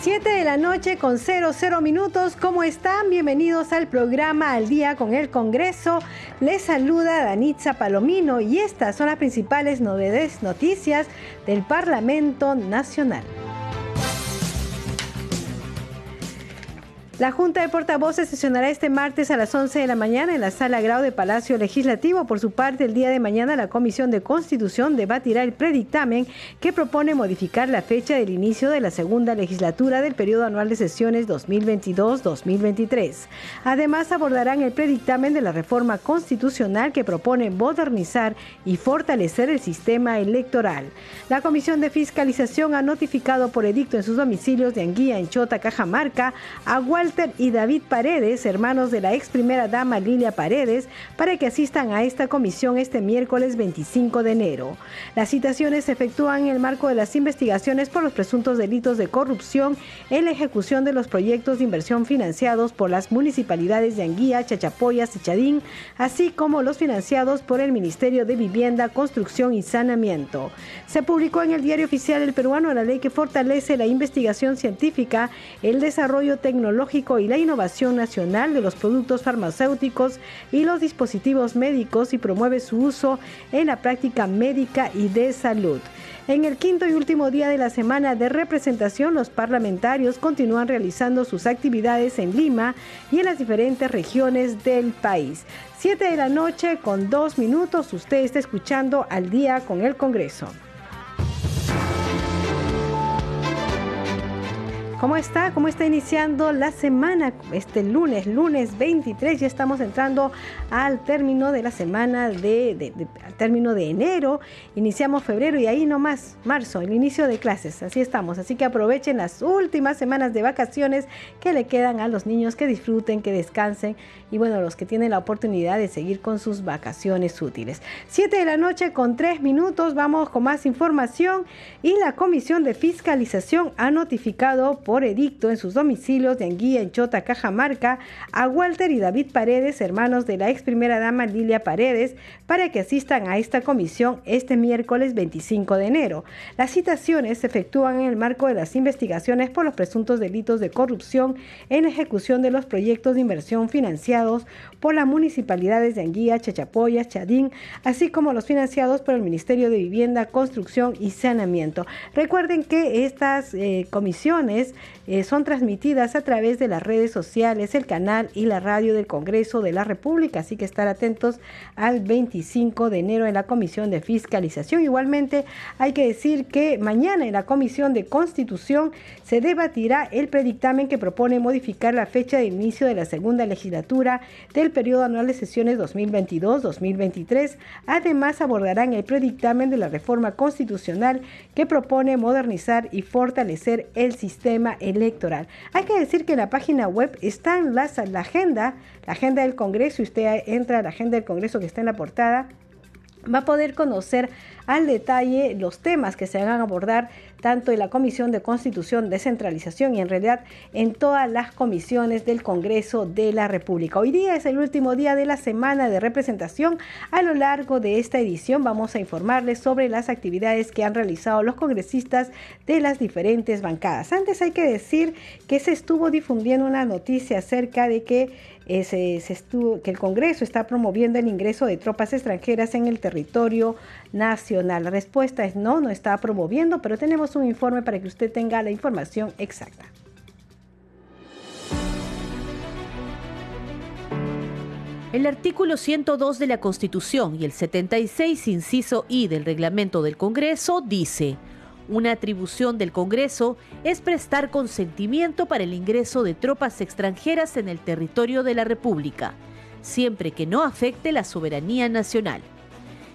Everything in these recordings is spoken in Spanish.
Siete de la noche con 00 minutos. ¿Cómo están? Bienvenidos al programa Al Día con el Congreso. Les saluda Danitza Palomino y estas son las principales novedades, noticias del Parlamento Nacional. La Junta de Portavoces sesionará este martes a las 11 de la mañana en la Sala Grau de Palacio Legislativo. Por su parte, el día de mañana la Comisión de Constitución debatirá el predictamen que propone modificar la fecha del inicio de la segunda legislatura del periodo anual de sesiones 2022-2023. Además, abordarán el predictamen de la reforma constitucional que propone modernizar y fortalecer el sistema electoral. La Comisión de Fiscalización ha notificado por edicto en sus domicilios de Anguía, Enchota, Cajamarca, Agual y David Paredes, hermanos de la ex primera dama Lilia Paredes, para que asistan a esta comisión este miércoles 25 de enero. Las citaciones se efectúan en el marco de las investigaciones por los presuntos delitos de corrupción en la ejecución de los proyectos de inversión financiados por las municipalidades de Anguía, Chachapoyas y Chadín, así como los financiados por el Ministerio de Vivienda, Construcción y Saneamiento. Se publicó en el Diario Oficial El Peruano la ley que fortalece la investigación científica, el desarrollo tecnológico y la innovación nacional de los productos farmacéuticos y los dispositivos médicos y promueve su uso en la práctica médica y de salud. En el quinto y último día de la semana de representación, los parlamentarios continúan realizando sus actividades en Lima y en las diferentes regiones del país. Siete de la noche con dos minutos, usted está escuchando al día con el Congreso. ¿Cómo está? ¿Cómo está iniciando la semana? Este lunes, lunes 23, ya estamos entrando al término de la semana de, término de enero. Iniciamos febrero y ahí nomás, marzo, el inicio de clases. Así estamos. Así que aprovechen las últimas semanas de vacaciones que le quedan a los niños, que disfruten, que descansen y bueno, los que tienen la oportunidad de seguir con sus vacaciones útiles. Siete de la noche con tres minutos, vamos con más información y la Comisión de Fiscalización ha notificado por edicto en sus domicilios de Anguilla, en Chota, Cajamarca, a Walter y David Paredes, hermanos de la ex primera dama Lilia Paredes, para que asistan a esta comisión este miércoles 25 de enero. Las citaciones se efectúan en el marco de las investigaciones por los presuntos delitos de corrupción en ejecución de los proyectos de inversión financiados por las municipalidades de Anguilla, Chachapoyas, Chadín, así como los financiados por el Ministerio de Vivienda, Construcción y Saneamiento. Recuerden que estas eh, comisiones eh, son transmitidas a través de las redes sociales, el canal y la radio del Congreso de la República, así que estar atentos al 25 de enero en la Comisión de Fiscalización. Igualmente hay que decir que mañana en la Comisión de Constitución se debatirá el predictamen que propone modificar la fecha de inicio de la segunda legislatura del periodo anual de sesiones 2022-2023. Además abordarán el predictamen de la reforma constitucional que propone modernizar y fortalecer el sistema electoral. Hay que decir que la página web está en la, la agenda, la agenda del Congreso, y usted entra a la agenda del Congreso que está en la portada, va a poder conocer al detalle los temas que se van a abordar tanto en la Comisión de Constitución, Descentralización y en realidad en todas las comisiones del Congreso de la República. Hoy día es el último día de la semana de representación. A lo largo de esta edición vamos a informarles sobre las actividades que han realizado los congresistas de las diferentes bancadas. Antes hay que decir que se estuvo difundiendo una noticia acerca de que eh, que el Congreso está promoviendo el ingreso de tropas extranjeras en el territorio nacional. La respuesta es no, no está promoviendo, pero tenemos un informe para que usted tenga la información exacta. El artículo 102 de la Constitución y el 76, inciso I del reglamento del Congreso dice, una atribución del Congreso es prestar consentimiento para el ingreso de tropas extranjeras en el territorio de la República siempre que no afecte la soberanía nacional.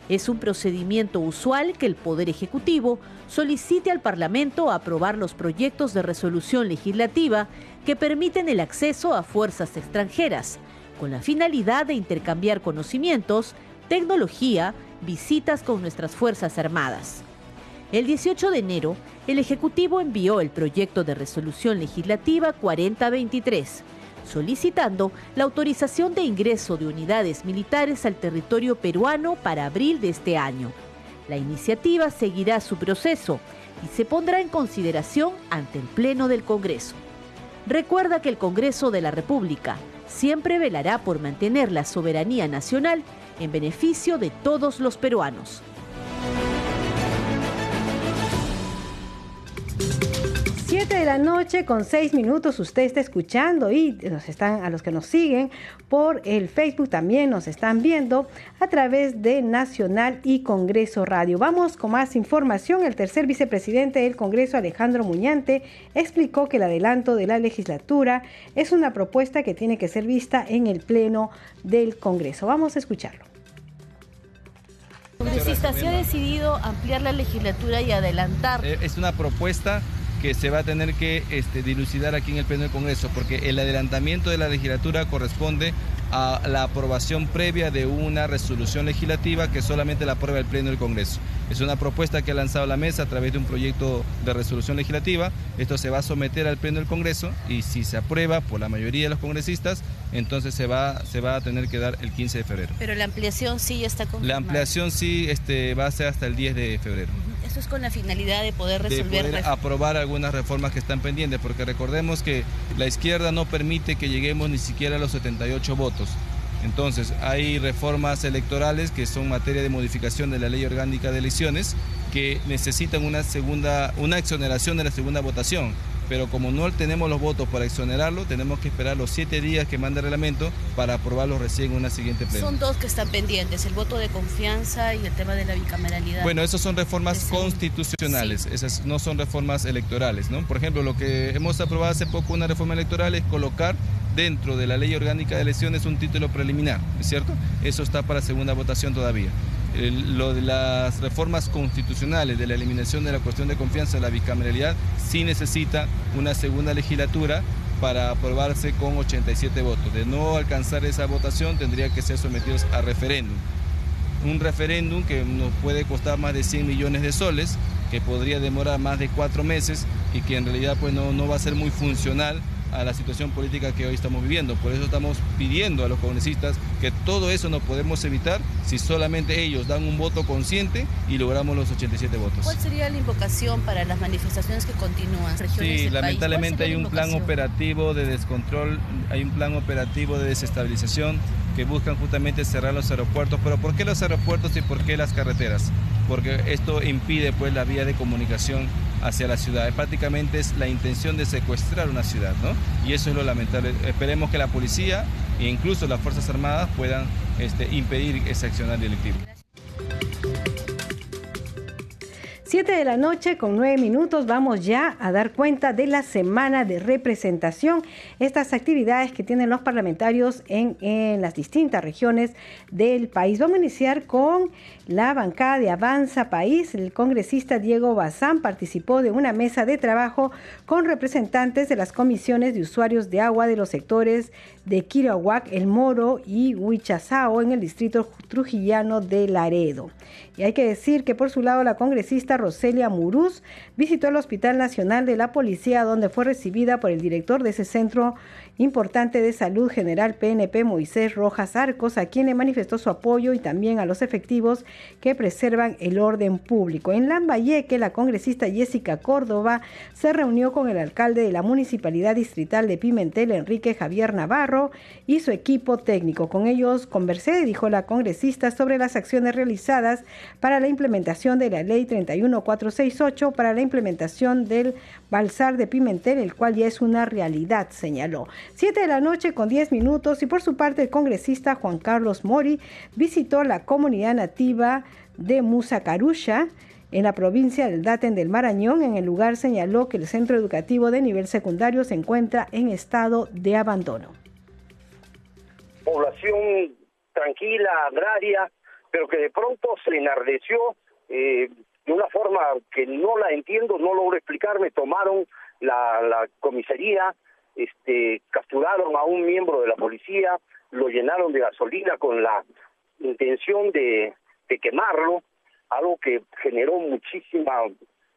Es un procedimiento usual que el Poder Ejecutivo solicite al Parlamento aprobar los proyectos de resolución legislativa que permiten el acceso a fuerzas extranjeras, con la finalidad de intercambiar conocimientos, tecnología, visitas con nuestras Fuerzas Armadas. El 18 de enero, el Ejecutivo envió el proyecto de resolución legislativa 4023 solicitando la autorización de ingreso de unidades militares al territorio peruano para abril de este año. La iniciativa seguirá su proceso y se pondrá en consideración ante el Pleno del Congreso. Recuerda que el Congreso de la República siempre velará por mantener la soberanía nacional en beneficio de todos los peruanos. 7 de la noche con 6 minutos usted está escuchando y nos están a los que nos siguen por el Facebook también nos están viendo a través de Nacional y Congreso Radio. Vamos con más información. El tercer vicepresidente del Congreso, Alejandro Muñante, explicó que el adelanto de la legislatura es una propuesta que tiene que ser vista en el Pleno del Congreso. Vamos a escucharlo. Congresista, se ha decidido ampliar la legislatura y adelantar. Eh, es una propuesta que se va a tener que este, dilucidar aquí en el Pleno del Congreso, porque el adelantamiento de la legislatura corresponde a la aprobación previa de una resolución legislativa que solamente la aprueba el Pleno del Congreso. Es una propuesta que ha lanzado la mesa a través de un proyecto de resolución legislativa. Esto se va a someter al Pleno del Congreso y si se aprueba por la mayoría de los congresistas, entonces se va, se va a tener que dar el 15 de febrero. Pero la ampliación sí ya está confirmada. La ampliación sí este, va a ser hasta el 10 de febrero. Esto es con la finalidad de poder resolver... De poder aprobar algunas reformas que están pendientes, porque recordemos que la izquierda no permite que lleguemos ni siquiera a los 78 votos. Entonces, hay reformas electorales que son materia de modificación de la ley orgánica de elecciones que necesitan una segunda, una exoneración de la segunda votación pero como no tenemos los votos para exonerarlo, tenemos que esperar los siete días que manda el reglamento para aprobarlo recién en una siguiente plena. Son dos que están pendientes, el voto de confianza y el tema de la bicameralidad. Bueno, esas son reformas constitucionales, esas no son reformas electorales, ¿no? Por ejemplo, lo que hemos aprobado hace poco una reforma electoral es colocar dentro de la ley orgánica de elecciones un título preliminar, ¿es cierto? Eso está para segunda votación todavía lo de las reformas constitucionales, de la eliminación de la cuestión de confianza de la bicameralidad, sí necesita una segunda legislatura para aprobarse con 87 votos. De no alcanzar esa votación tendría que ser sometidos a referéndum. Un referéndum que nos puede costar más de 100 millones de soles, que podría demorar más de cuatro meses y que en realidad pues no, no va a ser muy funcional a la situación política que hoy estamos viviendo. Por eso estamos pidiendo a los congresistas que todo eso no podemos evitar si solamente ellos dan un voto consciente y logramos los 87 votos. ¿Cuál sería la invocación para las manifestaciones que continúan? Sí, lamentablemente hay un plan operativo de descontrol, hay un plan operativo de desestabilización que buscan justamente cerrar los aeropuertos. Pero ¿por qué los aeropuertos y por qué las carreteras? Porque esto impide pues la vía de comunicación hacia la ciudad. Prácticamente es la intención de secuestrar una ciudad, ¿no? Y eso es lo lamentable. Esperemos que la policía e incluso las Fuerzas Armadas puedan este, impedir ese accionar delictivo. 7 de la noche con 9 minutos vamos ya a dar cuenta de la semana de representación, estas actividades que tienen los parlamentarios en, en, las distintas regiones del país. Vamos a iniciar con la bancada de Avanza País. El congresista Diego Bazán participó de una mesa de trabajo con representantes de las comisiones de usuarios de agua de los sectores de Quirahuac, El Moro y Huichazao en el distrito trujillano de Laredo. Y hay que decir que por su lado la congresista Roselia Muruz visitó el Hospital Nacional de la Policía donde fue recibida por el director de ese centro importante de salud general PNP Moisés Rojas Arcos, a quien le manifestó su apoyo y también a los efectivos que preservan el orden público. En Lambayeque, la congresista Jessica Córdoba se reunió con el alcalde de la Municipalidad Distrital de Pimentel, Enrique Javier Navarro, y su equipo técnico. Con ellos conversé, dijo la congresista, sobre las acciones realizadas para la implementación de la Ley 31468 para la implementación del Balsar de Pimentel, el cual ya es una realidad, señaló. Siete de la noche con diez minutos y por su parte el congresista Juan Carlos Mori visitó la comunidad nativa de Musacarusha en la provincia del Daten del Marañón. En el lugar señaló que el centro educativo de nivel secundario se encuentra en estado de abandono. población tranquila, agraria, pero que de pronto se enardeció eh, de una forma que no la entiendo, no logro explicarme, tomaron la, la comisaría, este, capturaron a un miembro de la policía, lo llenaron de gasolina con la intención de, quemarlo, algo que generó muchísima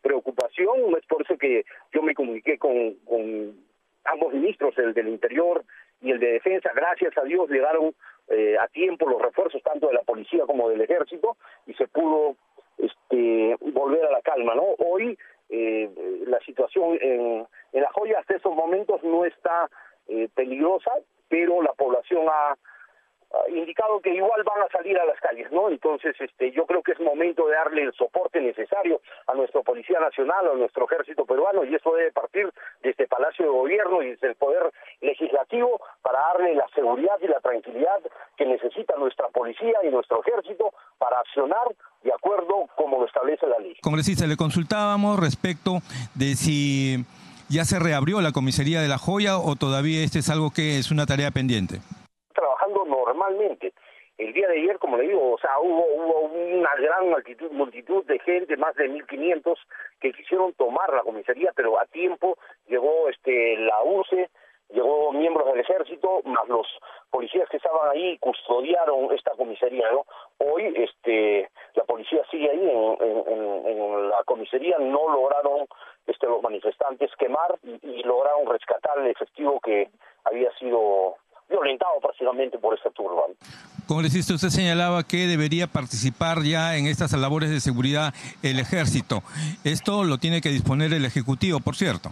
preocupación, es por eso que yo me comuniqué con, con ambos ministros, el del Interior y el de Defensa, gracias a Dios llegaron eh, a tiempo los refuerzos tanto de la policía como del ejército y se pudo este volver a la calma, ¿no? Hoy eh, la situación en, en La Joya hasta esos momentos no está eh, peligrosa, pero la población ha indicado que igual van a salir a las calles, ¿no? Entonces, este, yo creo que es momento de darle el soporte necesario a nuestro Policía Nacional, a nuestro Ejército peruano, y eso debe partir desde Palacio de Gobierno y desde el Poder Legislativo para darle la seguridad y la tranquilidad que necesita nuestra Policía y nuestro Ejército para accionar de acuerdo como lo establece la ley. Congresista, le consultábamos respecto de si ya se reabrió la comisaría de La Joya o todavía este es algo que es una tarea pendiente. El día de ayer, como le digo, o sea, hubo, hubo una gran multitud, multitud de gente, más de 1.500, que quisieron tomar la comisaría, pero a tiempo llegó este la UCE, llegó miembros del ejército, más los policías que estaban ahí custodiaron esta comisaría, ¿no? Hoy, este, la policía sigue ahí en, la comisaría, no lograron este, los manifestantes quemar y, y lograron rescatar el efectivo que había sido violentado prácticamente por esta turba. Congresista, usted señalaba que debería participar ya en estas labores de seguridad el ejército. Esto lo tiene que disponer el Ejecutivo, por cierto.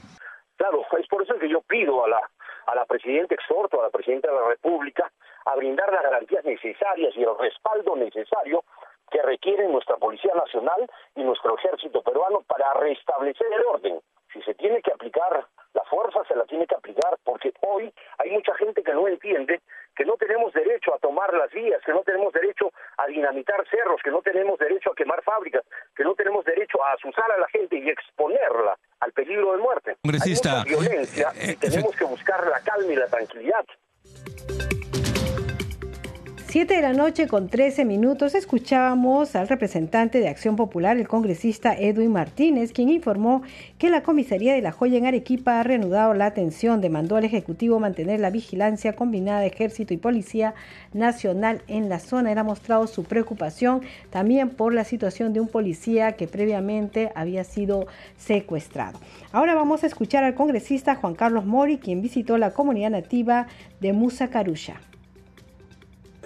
Claro, es por eso que yo pido a la, a la Presidenta, exhorto a la Presidenta de la República a brindar las garantías necesarias y el respaldo necesario que requieren nuestra Policía Nacional y nuestro Ejército peruano para restablecer el orden. Si se tiene que aplicar la fuerza se la tiene que aplicar porque hoy hay mucha gente que no entiende que no tenemos derecho a tomar las vías, que no tenemos derecho a dinamitar cerros, que no tenemos derecho a quemar fábricas, que no tenemos derecho a asusar a la gente y exponerla al peligro de muerte. Congresista, hay mucha violencia y eh, tenemos que buscar la calma y la tranquilidad. 7 de la noche con 13 minutos escuchábamos al representante de Acción Popular, el congresista Edwin Martínez, quien informó que la comisaría de La Joya en Arequipa ha reanudado la atención, demandó al Ejecutivo mantener la vigilancia combinada de Ejército y Policía Nacional en la zona. Era mostrado su preocupación también por la situación de un policía que previamente había sido secuestrado. Ahora vamos a escuchar al congresista Juan Carlos Mori, quien visitó la comunidad nativa de Musa.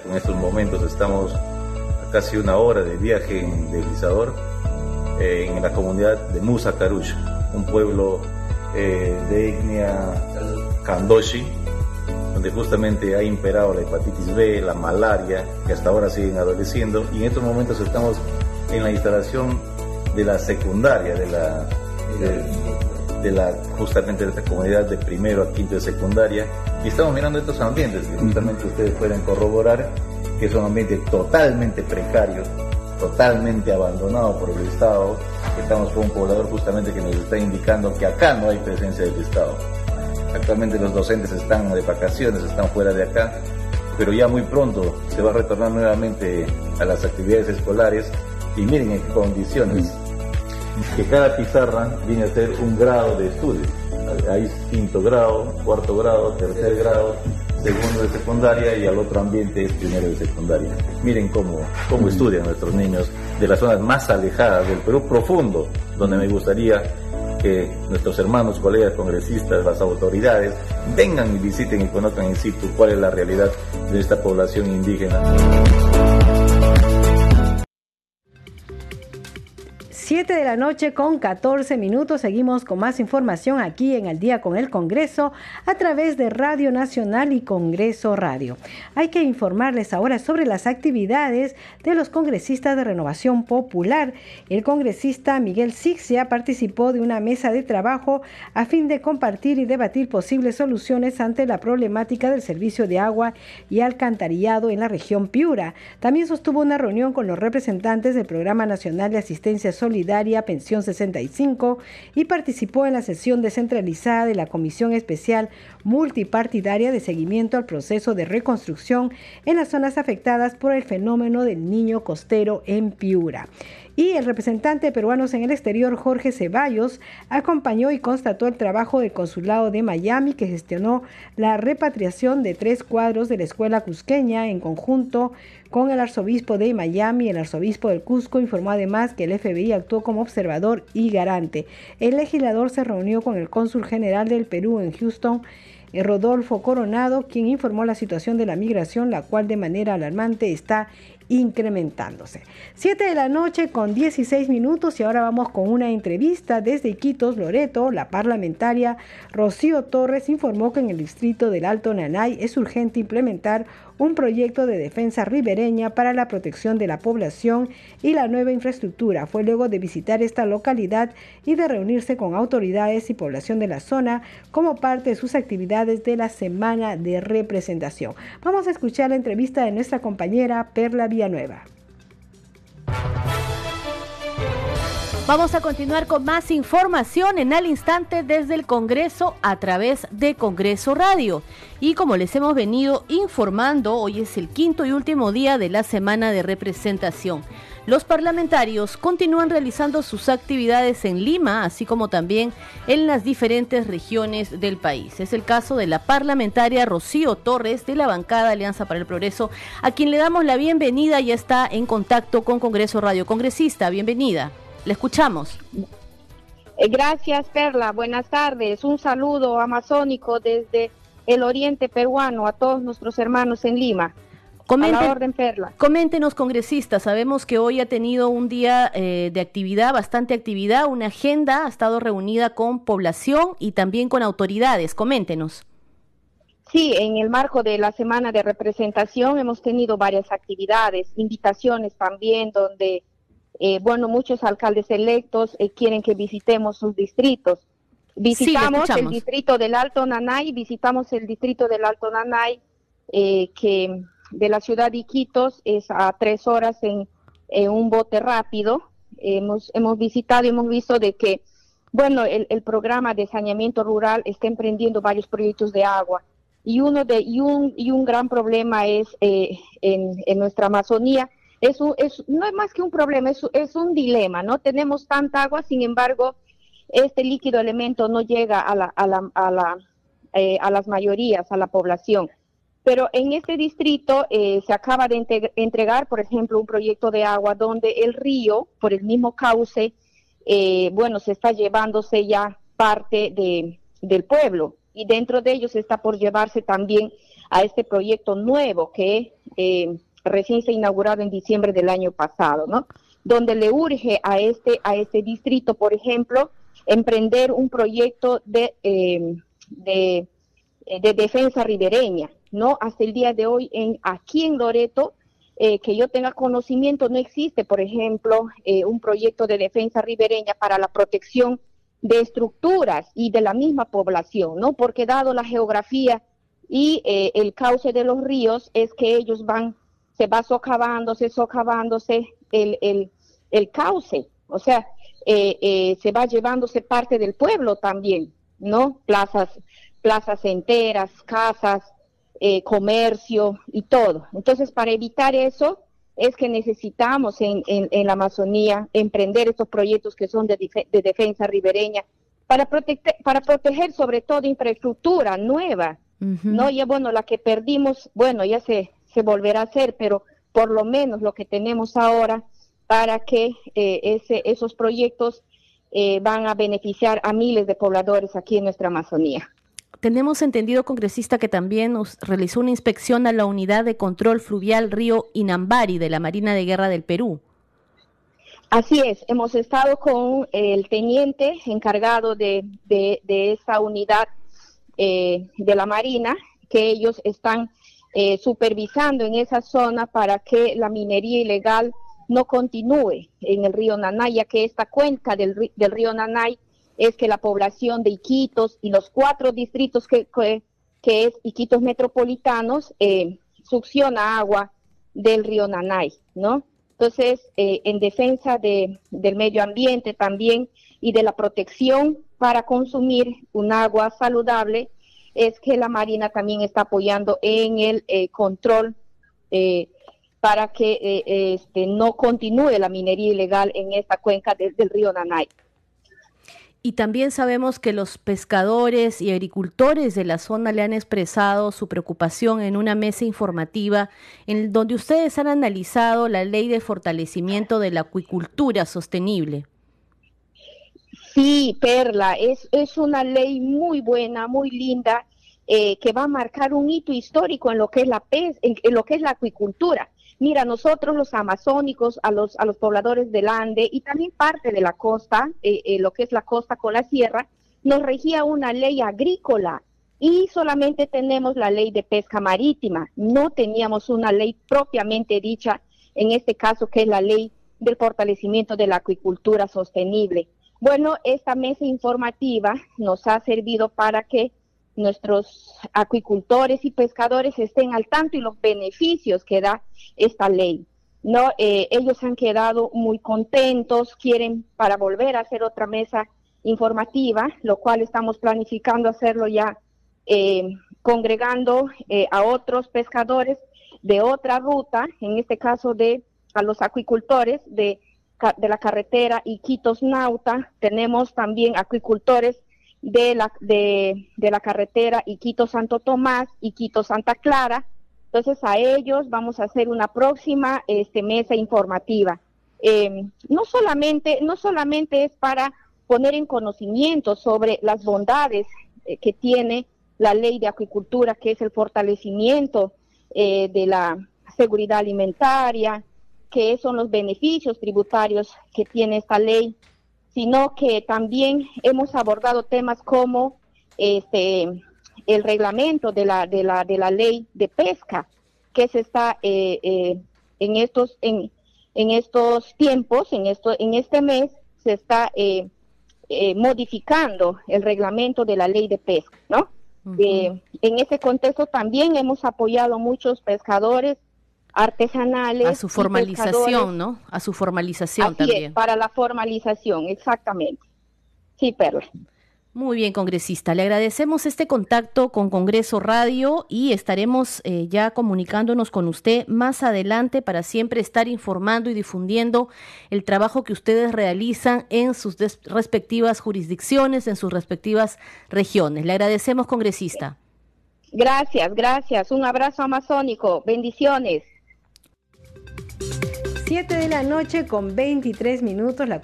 En estos momentos estamos a casi una hora de viaje en deslizador eh, en la comunidad de Musa Carush, un pueblo eh, de etnia Kandoshi, donde justamente ha imperado la hepatitis B, la malaria, que hasta ahora siguen adoleciendo, y en estos momentos estamos en la instalación de la secundaria, de la, de, la justamente de esta comunidad de primero a quinto de secundaria, y estamos mirando estos ambientes que justamente ustedes pueden corroborar que son ambientes totalmente precarios, totalmente abandonados por el Estado. Estamos con un poblador justamente que nos está indicando que acá no hay presencia del Estado. Actualmente los docentes están de vacaciones, están fuera de acá, pero ya muy pronto se va a retornar nuevamente a las actividades escolares y miren en qué condiciones. Que cada pizarra viene a ser un grado de estudio hay quinto grado, cuarto grado, tercer grado, segundo de secundaria y al otro ambiente es primero de secundaria. Miren cómo, cómo mm. estudian nuestros niños de las zonas más alejadas del Perú profundo, donde me gustaría que nuestros hermanos, colegas congresistas, las autoridades vengan y visiten y conozcan in situ cuál es la realidad de esta población indígena. 7 de la noche con 14 minutos. Seguimos con más información aquí en El Día con el Congreso a través de Radio Nacional y Congreso Radio. Hay que informarles ahora sobre las actividades de los congresistas de Renovación Popular. El congresista Miguel Sixia participó de una mesa de trabajo a fin de compartir y debatir posibles soluciones ante la problemática del servicio de agua y alcantarillado en la región Piura. También sostuvo una reunión con los representantes del Programa Nacional de Asistencia Solidaria Pensión 65 y participó en la sesión descentralizada de la Comisión Especial Multipartidaria de Seguimiento al Proceso de Reconstrucción en las zonas afectadas por el fenómeno del niño costero en Piura y el representante de peruanos en el exterior, Jorge Ceballos, acompañó y constató el trabajo del Consulado de Miami que gestionó la repatriación de tres cuadros de la escuela cusqueña en conjunto con el arzobispo de Miami. El arzobispo del Cusco informó además que el FBI actuó como observador y garante. El legislador se reunió con el cónsul general del Perú en Houston. Rodolfo Coronado, quien informó la situación de la migración, la cual de manera alarmante está incrementándose. 7 de la noche con 16 minutos y ahora vamos con una entrevista desde Iquitos, Loreto. La parlamentaria Rocío Torres informó que en el distrito del Alto Nanay es urgente implementar un proyecto de defensa ribereña para la protección de la población y la nueva infraestructura. Fue luego de visitar esta localidad y de reunirse con autoridades y población de la zona como parte de sus actividades de la semana de representación. Vamos a escuchar la entrevista de nuestra compañera Perla Villanueva. Vamos a continuar con más información en al instante desde el Congreso a través de Congreso Radio. Y como les hemos venido informando, hoy es el quinto y último día de la semana de representación. Los parlamentarios continúan realizando sus actividades en Lima, así como también en las diferentes regiones del país. Es el caso de la parlamentaria Rocío Torres de la bancada Alianza para el Progreso, a quien le damos la bienvenida y está en contacto con Congreso Radio. Congresista, bienvenida. Le escuchamos. Eh, gracias, Perla. Buenas tardes. Un saludo amazónico desde el oriente peruano a todos nuestros hermanos en Lima. orden, Perla. Coméntenos, congresista. Sabemos que hoy ha tenido un día eh, de actividad, bastante actividad, una agenda, ha estado reunida con población y también con autoridades. Coméntenos. Sí, en el marco de la semana de representación hemos tenido varias actividades, invitaciones también donde eh, bueno, muchos alcaldes electos eh, quieren que visitemos sus distritos. Visitamos el distrito del Alto Nanay, visitamos el distrito del Alto Nanay, eh, que de la ciudad de Iquitos es a tres horas en, un bote rápido. Hemos, hemos visitado y hemos visto de que, bueno, el, programa de saneamiento rural está emprendiendo varios proyectos de agua. Y uno de y un, y un gran problema es en, en nuestra Amazonía es, es, no es más que un problema, es, es un dilema, ¿no? Tenemos tanta agua, sin embargo, este líquido elemento no llega a, la, a, la, a, la, eh, a las mayorías, a la población. Pero en este distrito eh, se acaba de entregar, por ejemplo, un proyecto de agua donde el río, por el mismo cauce, eh, bueno, se está llevándose ya parte de, del pueblo y dentro de ellos está por llevarse también a este proyecto nuevo que recién se inaugurado en diciembre del año pasado, ¿no? Donde le urge a este, a este distrito, por ejemplo, emprender un proyecto de, em, eh, de, defensa ribereña, ¿no? Hasta el día de hoy, en, aquí en Loreto, eh, que yo tenga conocimiento, no existe, por ejemplo, eh, un proyecto de defensa ribereña para la protección de estructuras y de la misma población, ¿no? Porque dado la geografía y el cauce de los ríos, es que ellos van se va socavándose, socavándose el, el, el cauce, o sea, eh, eh, se va llevándose parte del pueblo también, ¿no? Plazas, plazas enteras, casas, eh, comercio y todo. Entonces, para evitar eso, es que necesitamos en, en, la Amazonía emprender estos proyectos que son de, de defensa ribereña para, proteger, para proteger sobre todo infraestructura nueva, ¿no? Ya bueno, la que perdimos, bueno, ya se, se volverá a hacer, pero por lo menos lo que tenemos ahora para que eh, ese, esos proyectos eh, van a beneficiar a miles de pobladores aquí en nuestra Amazonía. Tenemos entendido, congresista, que también nos realizó una inspección a la unidad de control fluvial Río Inambari de la Marina de Guerra del Perú. Así es, hemos estado con el teniente encargado de, de, esa unidad eh, de la Marina, que ellos están eh, supervisando en esa zona para que la minería ilegal no continúe en el río Nanay, ya que esta cuenca del, río Nanay es que la población de Iquitos y los cuatro distritos que, que, es Iquitos metropolitanos eh, succiona agua del río Nanay, ¿no? Entonces, eh, en defensa de, del medio ambiente también y de la protección para consumir un agua saludable, es que la Marina también está apoyando en el eh, control eh, para que este, no continúe la minería ilegal en esta cuenca del río Nanay. Y también sabemos que los pescadores y agricultores de la zona le han expresado su preocupación en una mesa informativa en donde ustedes han analizado la ley de fortalecimiento de la acuicultura sostenible. Sí, Perla, es, es una ley muy buena, muy linda, eh, que va a marcar un hito histórico en lo que es la pez, en lo que es la acuicultura. Mira, nosotros los amazónicos, a los, a los pobladores del Ande y también parte de la costa, eh, eh, lo que es la costa con la sierra, nos regía una ley agrícola y solamente tenemos la ley de pesca marítima. No teníamos una ley propiamente dicha, en este caso que es la ley del fortalecimiento de la acuicultura sostenible. Bueno, esta mesa informativa nos ha servido para que nuestros acuicultores y pescadores estén al tanto y los beneficios que da esta ley. No, eh, ellos han quedado muy contentos, quieren para volver a hacer otra mesa informativa, lo cual estamos planificando hacerlo ya eh, congregando eh, a otros pescadores de otra ruta, en este caso de a los acuicultores de, de la carretera Iquitos Nauta, tenemos también acuicultores de la, de, de la carretera Iquito Santo Tomás, Iquito Santa Clara. Entonces a ellos vamos a hacer una próxima este, mesa informativa. Em, no solamente, no solamente es para poner en conocimiento sobre las bondades eh, que tiene la ley de acuicultura, que es el fortalecimiento eh, de la seguridad alimentaria, que son los beneficios tributarios que tiene esta ley sino que también hemos abordado temas como este el reglamento de la de la de la ley de pesca que se está eh, eh, en estos en, en estos tiempos en esto en este mes se está eh, modificando el reglamento de la ley de pesca no en ese contexto también hemos apoyado a muchos pescadores artesanales. A su formalización, ¿no? A su formalización también. para la formalización, exactamente. Sí, Perla. Muy bien, congresista. Le agradecemos este contacto con Congreso Radio y estaremos eh, ya comunicándonos con usted más adelante para siempre estar informando y difundiendo el trabajo que ustedes realizan en sus respectivas jurisdicciones, en sus respectivas regiones. Le agradecemos, congresista. Gracias, gracias. Un abrazo amazónico. Bendiciones. 7 de la noche con 23 minutos, la,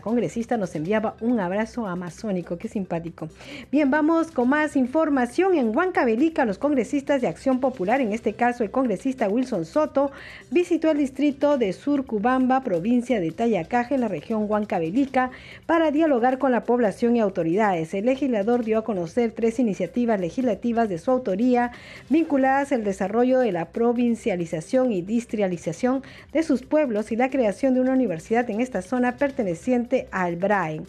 congresista nos enviaba un abrazo amazónico, qué simpático. Bien, vamos con más información. En Huancavelica, los congresistas de Acción Popular, en este caso el congresista Wilson Soto, visitó el distrito de Surcubamba, provincia de Tayacaje, en la región Huancavelica, para dialogar con la población y autoridades. El legislador dio a conocer tres iniciativas legislativas de su autoría vinculadas al desarrollo de la provincialización y distrialización de sus pueblos y la creación de una universidad en esta zona perteneciente al BRAE.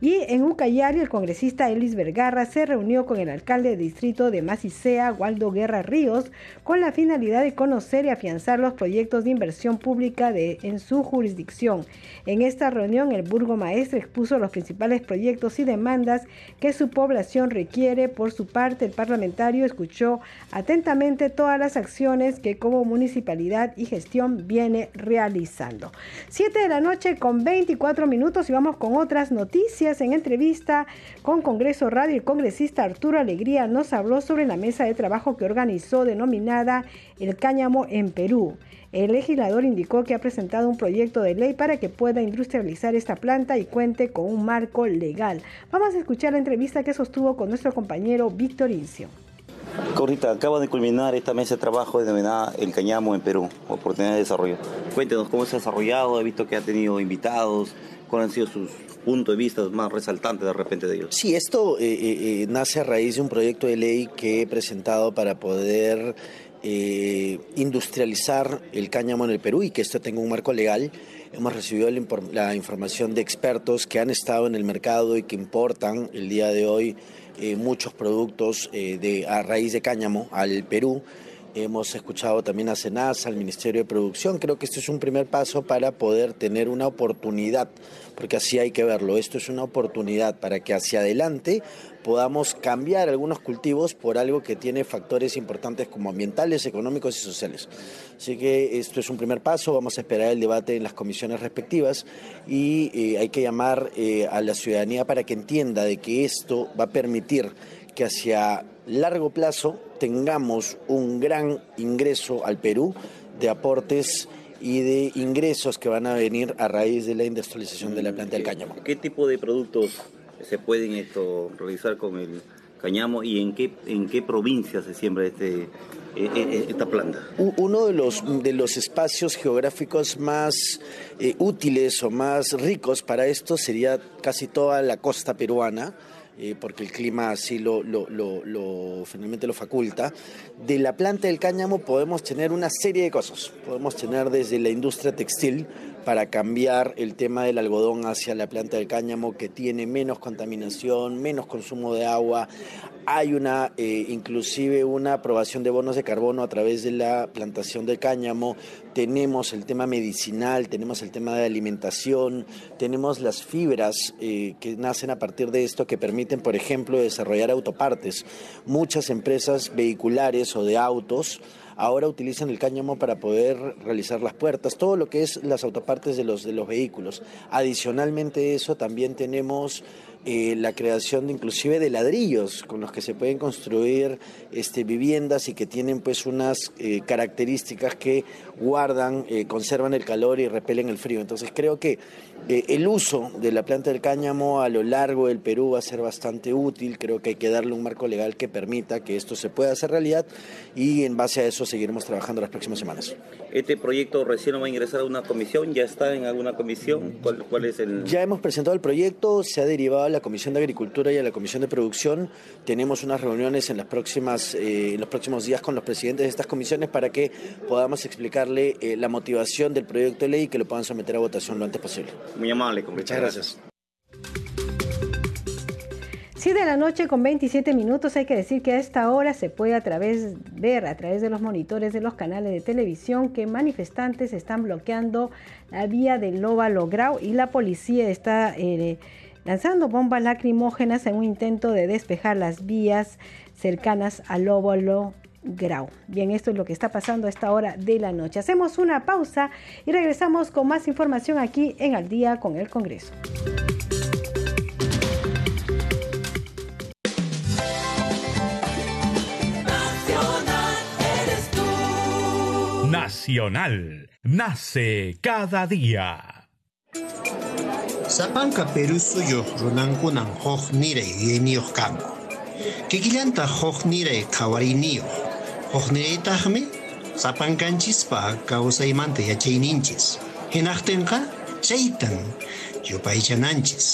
Y en Ucayali, el congresista Elis Vergarra se reunió con el alcalde de distrito de Macicea, Waldo Guerra Ríos, con la finalidad de conocer y afianzar los proyectos de inversión pública de, en su jurisdicción. En esta reunión, el burgomaestre expuso los principales proyectos y demandas que su población requiere. Por su parte, el parlamentario escuchó atentamente todas las acciones que como municipalidad y gestión viene realizando. Siete de la noche con 24 minutos y vamos con otras noticias en entrevista con Congreso Radio, el congresista Arturo Alegría nos habló sobre la mesa de trabajo que organizó denominada El Cáñamo en Perú. El legislador indicó que ha presentado un proyecto de ley para que pueda industrializar esta planta y cuente con un marco legal. Vamos a escuchar la entrevista que sostuvo con nuestro compañero Víctor Incio. Corrita, acaba de culminar esta mesa de trabajo denominada El Cañamo en Perú, oportunidad de desarrollo. Cuéntenos cómo se ha desarrollado, he visto que ha tenido invitados, cuáles han sido sus punto de vista más resaltante de repente de ellos. Sí, esto eh, eh, eh, nace a raíz de un proyecto de ley que he presentado para poder industrializar el cáñamo en el Perú y que esto tenga un marco legal. Hemos recibido la, información de expertos que han estado en el mercado y que importan el día de hoy muchos productos de, a raíz de cáñamo al Perú hemos escuchado también a Senasa, al Ministerio de Producción. Creo que esto es un primer paso para poder tener una oportunidad, porque así hay que verlo. Esto es una oportunidad para que hacia adelante podamos cambiar algunos cultivos por algo que tiene factores importantes como ambientales, económicos y sociales. Así que esto es un primer paso, vamos a esperar el debate en las comisiones respectivas y eh, hay que llamar eh, a la ciudadanía para que entienda de que esto va a permitir que hacia largo plazo tengamos un gran ingreso al Perú de aportes y de ingresos que van a venir a raíz de la industrialización de la planta del cáñamo. ¿Qué tipo de productos se pueden esto realizar con el cáñamo y en qué en qué provincia se siembra este e, e, e, esta planta? Uno de los, de los espacios geográficos más eh, útiles o más ricos para esto sería casi toda la costa peruana eh, porque el clima así lo, lo, finalmente lo faculta. De la planta del cáñamo podemos tener una serie de cosas. Podemos tener desde la industria textil para cambiar el tema del algodón hacia la planta del cáñamo que tiene menos contaminación, menos consumo de agua. Hay una, eh, inclusive una aprobación de bonos de carbono a través de la plantación del cáñamo. Tenemos el tema medicinal, tenemos el tema de alimentación, tenemos las fibras eh, que nacen a partir de esto que permiten, por ejemplo, desarrollar autopartes. Muchas empresas vehiculares o de autos ahora utilizan el cáñamo para poder realizar las puertas, todo lo que es las autopartes de los, de los vehículos. Adicionalmente eso también tenemos eh, la creación de inclusive de ladrillos con los que se pueden construir este, viviendas y que tienen pues unas eh, características que guardan, eh, conservan el calor y repelen el frío. Entonces creo que el uso de la planta del cáñamo a lo largo del Perú va a ser bastante útil. Creo que hay que darle un marco legal que permita que esto se pueda hacer realidad y en base a eso seguiremos trabajando las próximas semanas. ¿Este proyecto recién va a ingresar a una comisión? ¿Ya está en alguna comisión? ¿Cuál, cuál es el...? Ya hemos presentado el proyecto, se ha derivado a la Comisión de Agricultura y a la Comisión de Producción. Tenemos unas reuniones en, las próximas, eh, en los próximos días con los presidentes de estas comisiones para que podamos eh, la motivación del proyecto de ley y que lo puedan someter a votación lo antes posible. Muy amable, Muchas gracias. Sí, de la noche con 27 minutos hay que decir que a esta hora se puede a través ver a través de los monitores de los canales de televisión que manifestantes están bloqueando la vía del Óvalo Grau y la policía está eh, lanzando bombas lacrimógenas en un intento de despejar las vías cercanas al óvalo Grau. Bien, esto es lo que está pasando a esta hora de la noche. Hacemos una pausa y regresamos con más información aquí en Al día con el Congreso. Nacional, nace cada día. Sapanka Perú suyo runankunan hoj niray yuyaniyuq kanku. Kikillanta hoj qhawariniyuq. Hoj niraytaqmi sapankanchispa kawsaymanta yachayninchis. Hinaqtinqa chaytan yupaychananchis.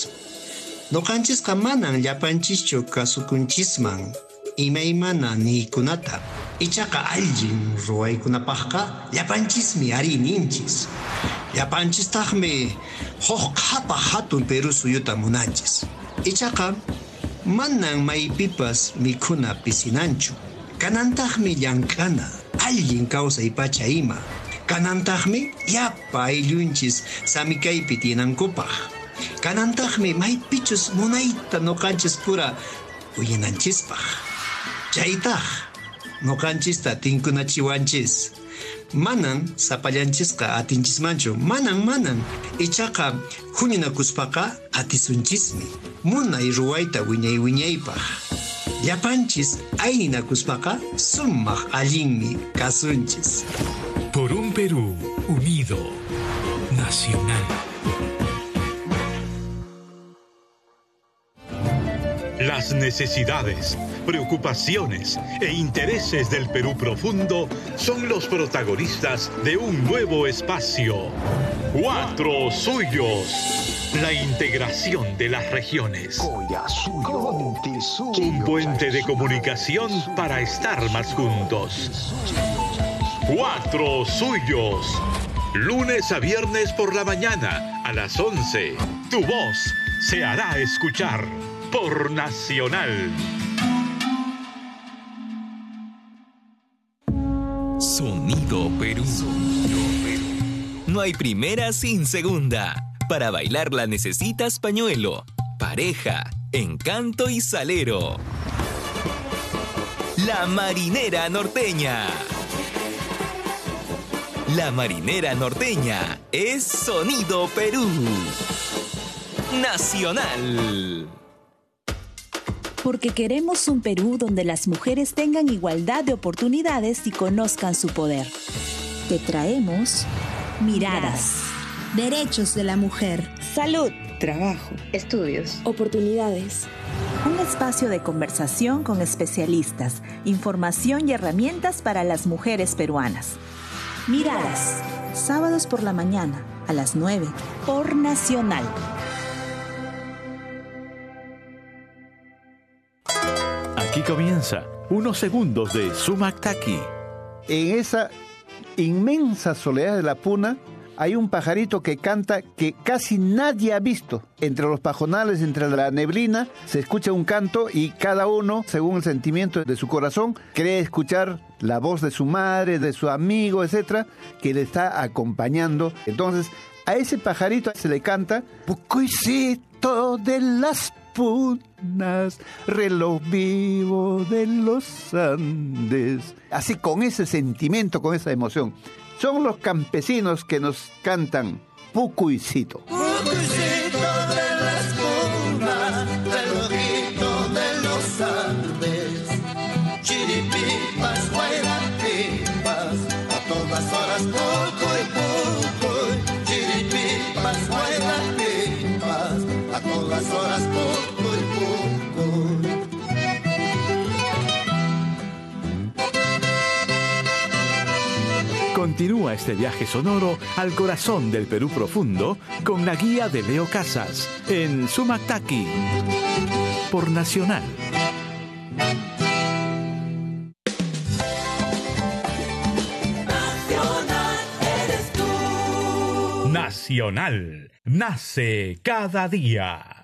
Nuqanchisqa manan llapanchischu kasukunchisman imaymana niykunata. Ichaqa allin ruwaykunapaqqa llapanchismi arininchis. Llapanchistaqmi huk qhapa hatun Perú suyuta munanchis. Ichaqa manan maypipas mikhuna pisinanchu. Kanantaqmi llank'ana allin kawsay pacha ima. Kanantaqmi yapa ayllunchis samikaypi tinankupaq. Kanantaqmi maypichus munayta nuqanchis pura uyinanchispaq. Chaytaq nuqanchista tinkunachiwanchis. Manan sapallanchisqa atinchismanchu, manan manan. Ichaqa huñunakuspaqa atisunchismi. Munay ruwayta wiñay wiñaypaq. Llapanchis aynakuspaqa sumaq allinmi kasunchis. Por un Perú unido, nacional. Las necesidades, preocupaciones e intereses del Perú profundo son los protagonistas de un nuevo espacio. Cuatro suyos. La integración de las regiones. Un puente de comunicación para estar más juntos. Cuatro suyos. Lunes a viernes por la mañana a las 11. Tu voz se hará escuchar por Nacional. Sonido Perú. No hay primera sin segunda. Para bailarla necesitas pañuelo, pareja, encanto y salero. La Marinera Norteña. La Marinera Norteña es Sonido Perú. Nacional. Porque queremos un Perú donde las mujeres tengan igualdad de oportunidades y conozcan su poder. Te traemos miradas. Derechos de la mujer. Salud. Trabajo. Estudios. Oportunidades. Un espacio de conversación con especialistas, información y herramientas para las mujeres peruanas. Miradas. Sábados por la mañana, a las 9, por Nacional. Aquí comienza unos segundos de Sumac Taki. En esa inmensa soledad de la puna hay un pajarito que canta que casi nadie ha visto. Entre los pajonales, entre la neblina, se escucha un canto y cada uno, según el sentimiento de su corazón, cree escuchar la voz de su madre, de su amigo, etcétera, que le está acompañando. Entonces, a ese pajarito se le canta Pucuicito de las punas, reloj vivo de los Andes. Así con ese sentimiento, con esa emoción. Son los campesinos que nos cantan Pucuicito. Pucuicito Este viaje sonoro al corazón del Perú profundo con la guía de Leo Casas en Sumactaki por Nacional. Nacional nace cada día.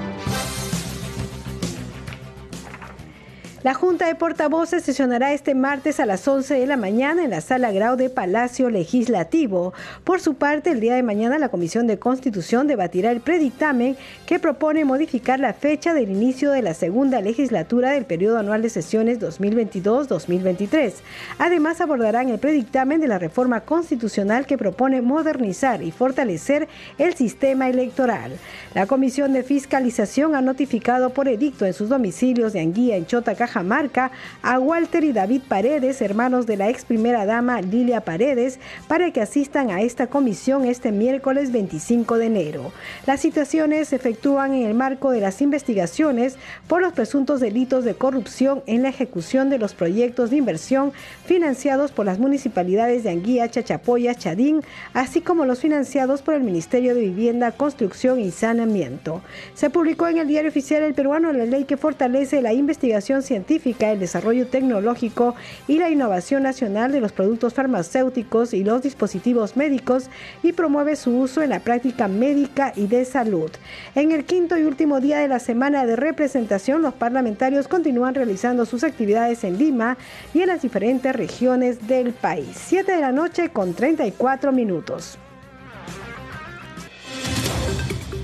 La Junta de Portavoces sesionará este martes a las 11 de la mañana en la Sala Grau de Palacio Legislativo. Por su parte, el día de mañana la Comisión de Constitución debatirá el predictamen que propone modificar la fecha del inicio de la segunda legislatura del periodo anual de sesiones 2022-2023. Además, abordarán el predictamen de la reforma constitucional que propone modernizar y fortalecer el sistema electoral. La Comisión de Fiscalización ha notificado por edicto en sus domicilios de Anguía, en Chota, Cajamarca, a Walter y David Paredes, hermanos de la ex primera dama Lilia Paredes, para que asistan a esta comisión este miércoles 25 de enero. Las citaciones se efectúan en el marco de las investigaciones por los presuntos delitos de corrupción en la ejecución de los proyectos de inversión financiados por las municipalidades de Anguía, Chachapoyas, Chadín, así como los financiados por el Ministerio de Vivienda, Construcción y Saneamiento. Se publicó en el diario oficial El Peruano la ley que fortalece la investigación científica científica, el desarrollo tecnológico y la innovación nacional de los productos farmacéuticos y los dispositivos médicos y promueve su uso en la práctica médica y de salud. En el quinto y último día de la semana de representación, los parlamentarios continúan realizando sus actividades en Lima y en las diferentes regiones del país. 7 de la noche con 34 minutos.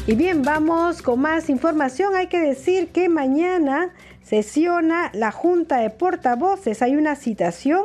Y bien, vamos con más información. Hay que decir que mañana sesiona la Junta de Portavoces. Hay una citación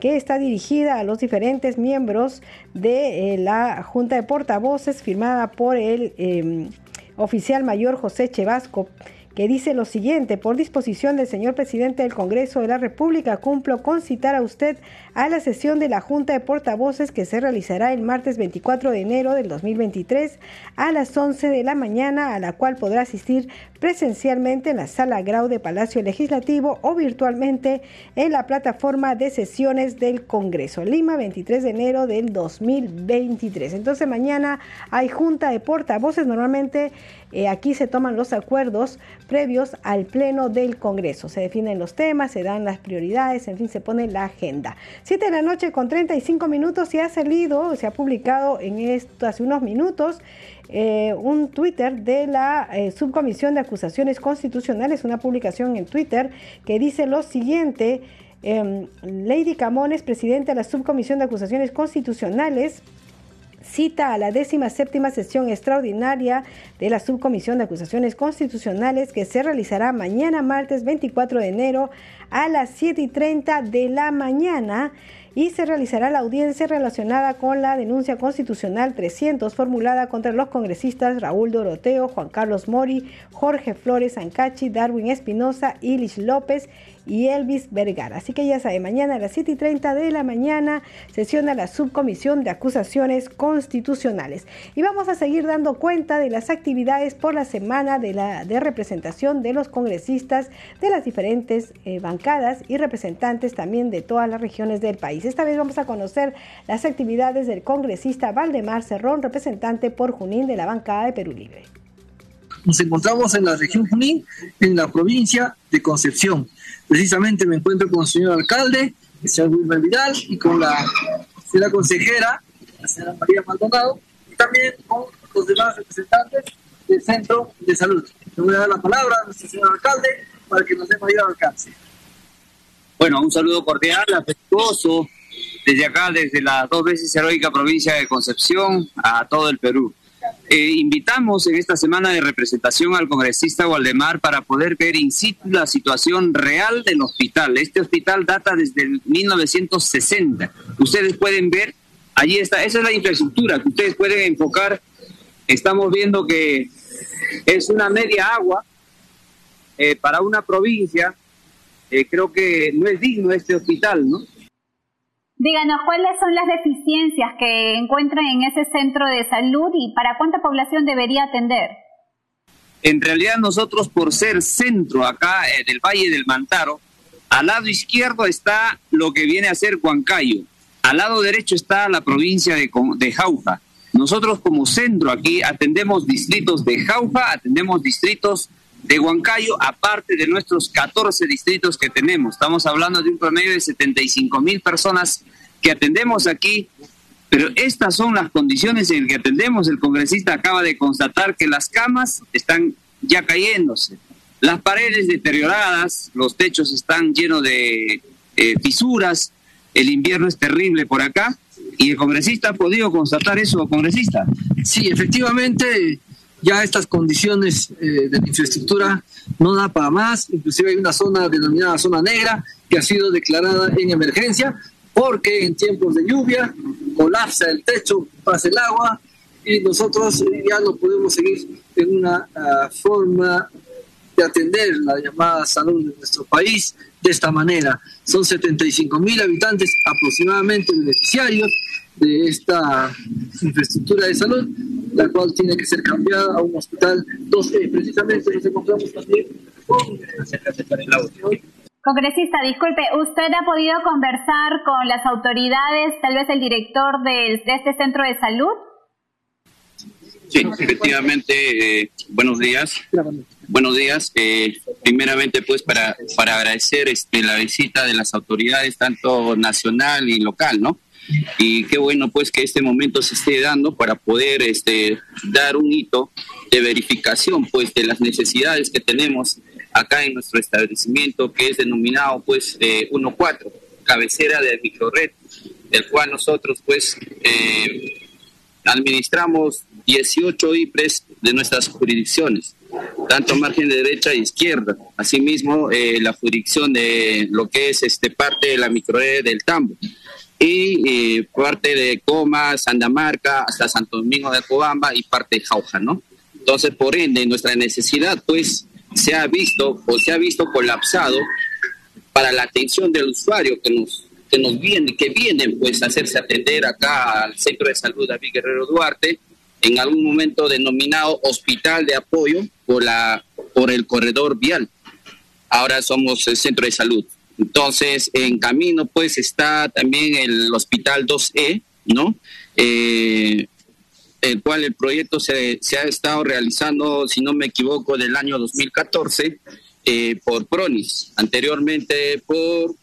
que está dirigida a los diferentes miembros de eh, la Junta de Portavoces firmada por el eh, oficial mayor José Chevasco que dice lo siguiente, por disposición del señor presidente del Congreso de la República, cumplo con citar a usted a la sesión de la Junta de Portavoces que se realizará el martes 24 de enero del 2023 a las 11 de la mañana, a la cual podrá asistir presencialmente en la Sala Grau de Palacio Legislativo o virtualmente en la plataforma de sesiones del Congreso. Lima, 23 de enero del 2023. Entonces mañana hay Junta de Portavoces. Normalmente eh, aquí se toman los acuerdos previos al Pleno del Congreso. Se definen los temas, se dan las prioridades, en fin, se pone la agenda. Siete de la noche con 35 minutos y ha salido, se ha publicado en esto hace unos minutos. Eh, un Twitter de la eh, Subcomisión de Acusaciones Constitucionales, una publicación en Twitter que dice lo siguiente. Em, Lady Camones, presidenta de la Subcomisión de Acusaciones Constitucionales, cita a la décima séptima sesión extraordinaria de la Subcomisión de Acusaciones Constitucionales que se realizará mañana martes 24 de enero a las 7 y 30 de la mañana y se realizará la audiencia relacionada con la denuncia constitucional 300 formulada contra los congresistas Raúl Doroteo, Juan Carlos Mori, Jorge Flores Ancachi, Darwin Espinosa, Ilis López y Elvis Vergara. Así que ya sabe, mañana a las 7 y 30 de la mañana sesiona la subcomisión de acusaciones constitucionales. Y vamos a seguir dando cuenta de las actividades por la semana de, la, de representación de los congresistas de las diferentes eh, bancadas y representantes también de todas las regiones del país. Esta vez vamos a conocer las actividades del congresista Valdemar Cerrón, representante por Junín de la bancada de Perú Libre. Nos encontramos en la región Junín, en la provincia de Concepción. Precisamente me encuentro con el señor alcalde, el señor Wilmer Vidal, y con la señora consejera, la señora María Maldonado, y también con los demás representantes del Centro de Salud. Le voy a dar la palabra a nuestro señor alcalde para que nos dé mayor alcance. Bueno, un saludo cordial, afectuoso, desde acá, desde la dos veces heroica provincia de Concepción a todo el Perú. Eh, invitamos en esta semana de representación al congresista Waldemar para poder ver in situ la situación real del hospital. Este hospital data desde el 1960. Ustedes pueden ver, allí está, esa es la infraestructura que ustedes pueden enfocar. Estamos viendo que es una media agua eh, para una provincia. Eh, creo que no es digno este hospital, ¿no? Díganos, ¿cuáles son las deficiencias que encuentran en ese centro de salud y para cuánta población debería atender? En realidad nosotros por ser centro acá eh, del Valle del Mantaro, al lado izquierdo está lo que viene a ser Huancayo, al lado derecho está la provincia de, de Jauja. Nosotros como centro aquí atendemos distritos de Jauja, atendemos distritos de Huancayo, aparte de nuestros 14 distritos que tenemos. Estamos hablando de un promedio de 75 mil personas que atendemos aquí, pero estas son las condiciones en que atendemos. El congresista acaba de constatar que las camas están ya cayéndose, las paredes deterioradas, los techos están llenos de eh, fisuras, el invierno es terrible por acá. ¿Y el congresista ha podido constatar eso, congresista? Sí, efectivamente, ya estas condiciones eh, de infraestructura no da para más, inclusive hay una zona denominada zona negra que ha sido declarada en emergencia porque en tiempos de lluvia colapsa el techo, pasa el agua y nosotros ya no podemos seguir en una uh, forma de atender la llamada salud de nuestro país de esta manera. Son 75 mil habitantes aproximadamente beneficiarios de esta infraestructura de salud, la cual tiene que ser cambiada a un hospital 2E. Precisamente nos encontramos también con Congresista, disculpe, ¿usted ha podido conversar con las autoridades, tal vez el director de, este centro de salud? Sí, efectivamente, eh, buenos días. Buenos días. Eh, primeramente, pues, para, para agradecer este, la visita de las autoridades, tanto nacional y local, ¿no? Y qué bueno, pues, que este momento se esté dando para poder este, dar un hito de verificación, pues, de las necesidades que tenemos acá en nuestro establecimiento que es denominado pues eh, 1.4, cabecera de microred, del cual nosotros pues eh, administramos 18 IPRES de nuestras jurisdicciones, tanto margen de derecha e izquierda. Asimismo, eh, la jurisdicción de lo que es este parte de la microred del Tambo y eh, parte de Coma, Sandamarca, hasta Santo Domingo de Cobamba y parte de Jauja, ¿no? Entonces, por ende, nuestra necesidad, pues, se ha visto o se ha visto colapsado para la atención del usuario que nos que nos que vienen pues a hacerse atender acá al Centro de Salud David Guerrero Duarte, en algún momento denominado Hospital de Apoyo por, la, por el corredor vial. Ahora somos el Centro de Salud. Entonces, en camino pues está también el Hospital 2E, ¿no? Eh, el cual el proyecto se, se, ha estado realizando, si no me equivoco, del año 2014 eh, por Pronis, anteriormente por,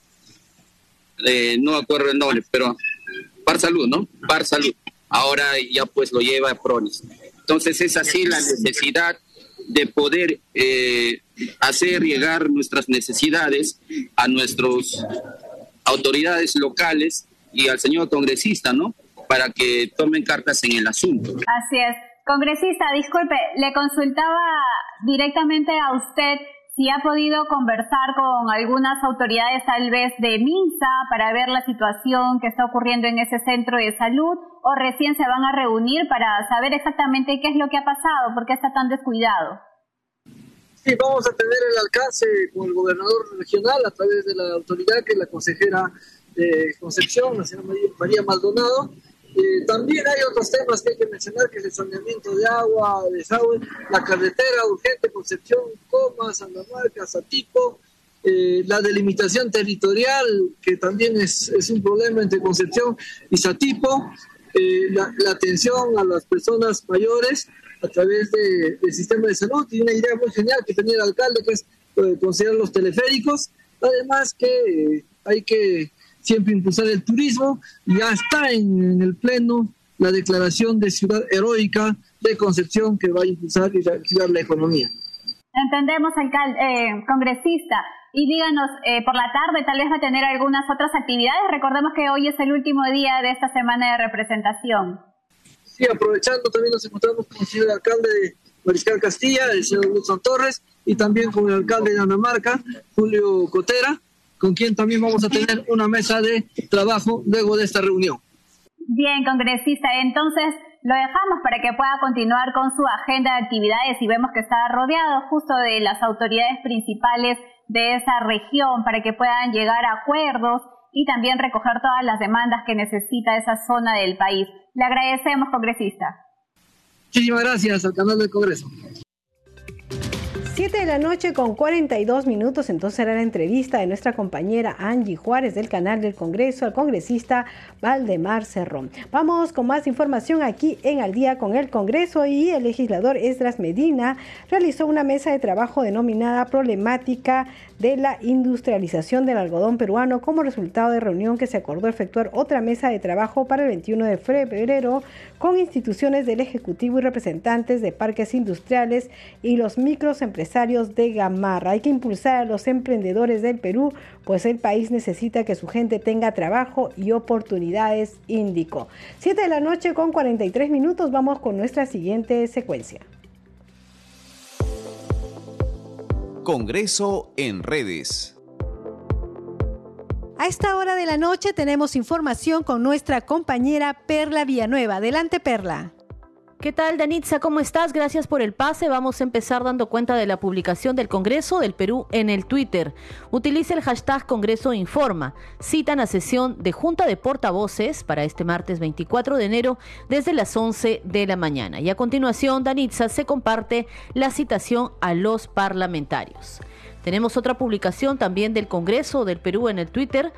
eh, no acuerdo el nombre, pero Par Salud, ¿no? Par Salud. Ahora ya pues lo lleva Pronis. Entonces es así la necesidad de poder eh, hacer llegar nuestras necesidades a nuestras autoridades locales y al señor congresista, ¿no? Para que tomen cartas en el asunto. Así es. Congresista, disculpe, le consultaba directamente a usted si ha podido conversar con algunas autoridades tal vez de MINSA para ver la situación que está ocurriendo en ese centro de salud o recién se van a reunir para saber exactamente qué es lo que ha pasado, por qué está tan descuidado. Sí, vamos a tener el alcance con el gobernador regional a través de la autoridad que es la consejera de Concepción, la señora María Maldonado, eh, también hay otros temas que hay que mencionar, que es el saneamiento de agua, desagüe, la carretera urgente Concepción, Coma, Santa Marca, Satipo, eh, la delimitación territorial, que también es, es, un problema entre Concepción y Satipo, eh, la, atención a las personas mayores a través de, del sistema de salud, y una idea muy genial que tenía el alcalde, que es considerar los teleféricos, además que hay que siempre impulsar el turismo. Ya está en, el Pleno la declaración de ciudad heroica de Concepción que va a impulsar y reactivar la economía. Entendemos, alcalde, eh, congresista. Y díganos, eh, por la tarde tal vez va a tener algunas otras actividades. Recordemos que hoy es el último día de esta semana de representación. Sí, aprovechando también nos encontramos con el señor alcalde de Mariscal Castilla, el señor Wilson Torres, y también con el alcalde de Anamarca, Julio Cotera, con quien también vamos a tener una mesa de trabajo luego de esta reunión. Bien, congresista, entonces lo dejamos para que pueda continuar con su agenda de actividades y vemos que está rodeado justo de las autoridades principales de esa región para que puedan llegar a acuerdos y también recoger todas las demandas que necesita esa zona del país. Le agradecemos, congresista. Muchísimas gracias al canal del Congreso. 7 de la noche con 42 minutos, entonces era la entrevista de nuestra compañera Angie Juárez del canal del Congreso al congresista Valdemar Cerrón. Vamos con más información aquí en Al día con el Congreso y el legislador Esdras Medina realizó una mesa de trabajo denominada Problemática de la industrialización del algodón peruano como resultado de reunión que se acordó efectuar otra mesa de trabajo para el 21 de febrero con instituciones del Ejecutivo y representantes de parques industriales y los micros empresarios de Gamarra. Hay que impulsar a los emprendedores del Perú, pues el país necesita que su gente tenga trabajo y oportunidades, indicó. 7 de la noche con 43 minutos, vamos con nuestra siguiente secuencia. Congreso en redes. A esta hora de la noche tenemos información con nuestra compañera Perla Villanueva. Adelante, Perla. ¿Qué tal, Danitza? ¿Cómo estás? Gracias por el pase. Vamos a empezar dando cuenta de la publicación del Congreso del Perú en el Twitter. Utilice el hashtag Congreso Informa. Citan a sesión de Junta de Portavoces para este martes 24 de enero desde las 11 de la mañana. Y a continuación, Danitza se comparte la citación a los parlamentarios. Tenemos otra publicación también del Congreso del Perú en el Twitter.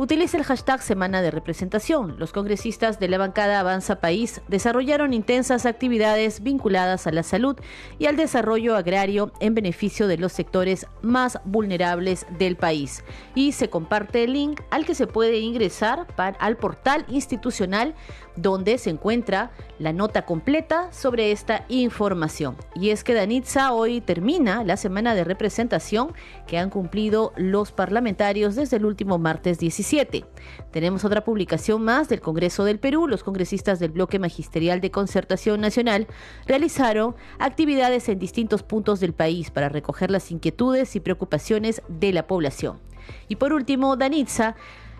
Utiliza el hashtag Semana de Representación. Los congresistas de la bancada Avanza País desarrollaron intensas actividades vinculadas a la salud y al desarrollo agrario en beneficio de los sectores más vulnerables del país. Y se comparte el link al que se puede ingresar al portal institucional donde se encuentra la nota completa sobre esta información. Y es que Danitza hoy termina la semana de representación que han cumplido los parlamentarios desde el último martes 17. Tenemos otra publicación más del Congreso del Perú. Los congresistas del Bloque Magisterial de Concertación Nacional realizaron actividades en distintos puntos del país para recoger las inquietudes y preocupaciones de la población. Y por último, Danitza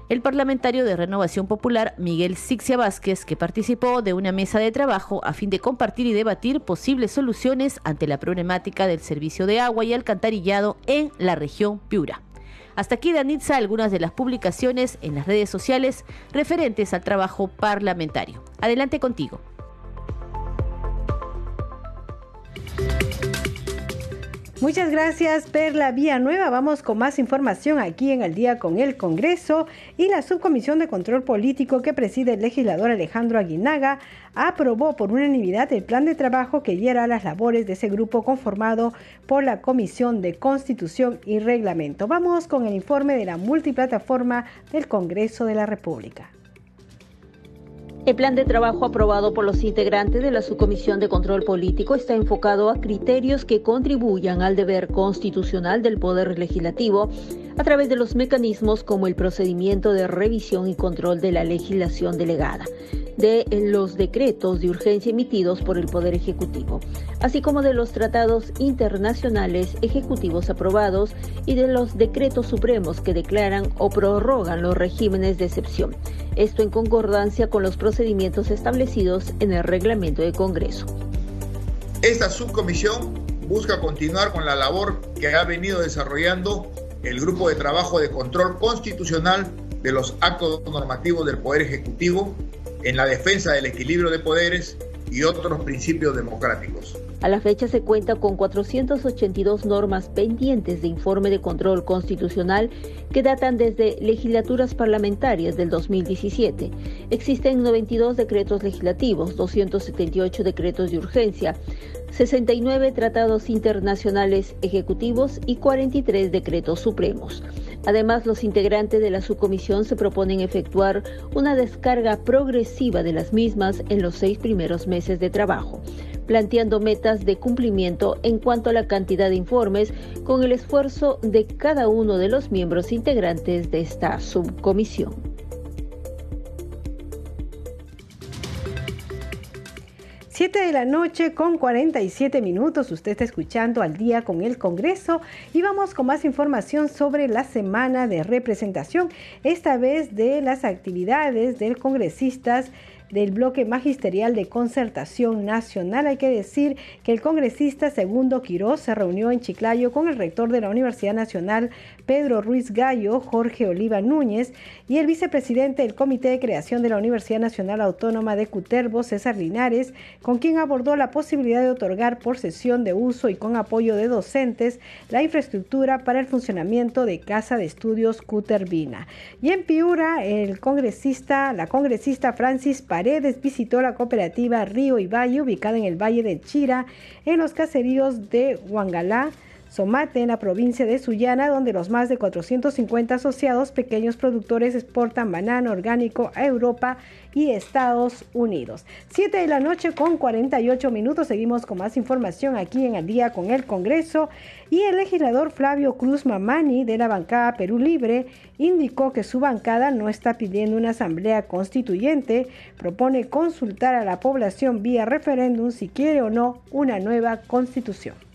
el parlamentario de Renovación Popular, Miguel Sixia Vázquez, que participó de una mesa de trabajo a fin de compartir y debatir posibles soluciones ante la problemática del servicio de agua y alcantarillado en la región Piura. Hasta aquí, Danitza, algunas de las publicaciones en las redes sociales referentes al trabajo parlamentario. Adelante contigo. Muchas gracias, Perla Nueva. Vamos con más información aquí en el día con el Congreso y la Subcomisión de Control Político que preside el legislador Alejandro Aguinaga aprobó por unanimidad el plan de trabajo que guiará las labores de ese grupo conformado por la Comisión de Constitución y Reglamento. Vamos con el informe de la multiplataforma del Congreso de la República. El plan de trabajo aprobado por los integrantes de la Subcomisión de Control Político está enfocado a criterios que contribuyan al deber constitucional del Poder Legislativo a través de los mecanismos como el procedimiento de revisión y control de la legislación delegada, de los decretos de urgencia emitidos por el Poder Ejecutivo, así como de los tratados internacionales ejecutivos aprobados y de los decretos supremos que declaran o prorrogan los regímenes de excepción. Esto en concordancia con los procedimientos establecidos en el reglamento de Congreso. Esta subcomisión busca continuar con la labor que ha venido desarrollando el Grupo de Trabajo de Control Constitucional de los actos normativos del Poder Ejecutivo en la defensa del equilibrio de poderes y otros principios democráticos. A la fecha se cuenta con 482 normas pendientes de informe de control constitucional que datan desde legislaturas parlamentarias del 2017. Existen 92 decretos legislativos, 278 decretos de urgencia, 69 tratados internacionales ejecutivos y 43 decretos supremos. Además, los integrantes de la subcomisión se proponen efectuar una descarga progresiva de las mismas en los seis primeros meses de trabajo, planteando metas de cumplimiento en cuanto a la cantidad de informes con el esfuerzo de cada uno de los miembros integrantes de esta subcomisión. Siete de la noche con 47 minutos. Usted está escuchando al día con el Congreso y vamos con más información sobre la semana de representación, esta vez de las actividades del congresistas del bloque magisterial de concertación nacional. Hay que decir que el congresista Segundo Quiroz se reunió en Chiclayo con el rector de la Universidad Nacional, Pedro Ruiz Gallo, Jorge Oliva Núñez, y el vicepresidente del Comité de Creación de la Universidad Nacional Autónoma de Cutervo, César Linares, con quien abordó la posibilidad de otorgar por sesión de uso y con apoyo de docentes la infraestructura para el funcionamiento de Casa de Estudios Cutervina. Y en Piura, el congresista, la congresista Francis Paredes visitó la cooperativa Río y Valle, ubicada en el Valle de Chira, en los caseríos de Huangalá, Somate, en la provincia de Sullana, donde los más de 450 asociados pequeños productores exportan banano orgánico a Europa y Estados Unidos. 7 de la noche con 48 minutos. Seguimos con más información aquí en el día con el Congreso. Y el legislador Flavio Cruz Mamani de la bancada Perú Libre indicó que su bancada no está pidiendo una asamblea constituyente, propone consultar a la población vía referéndum si quiere o no una nueva constitución.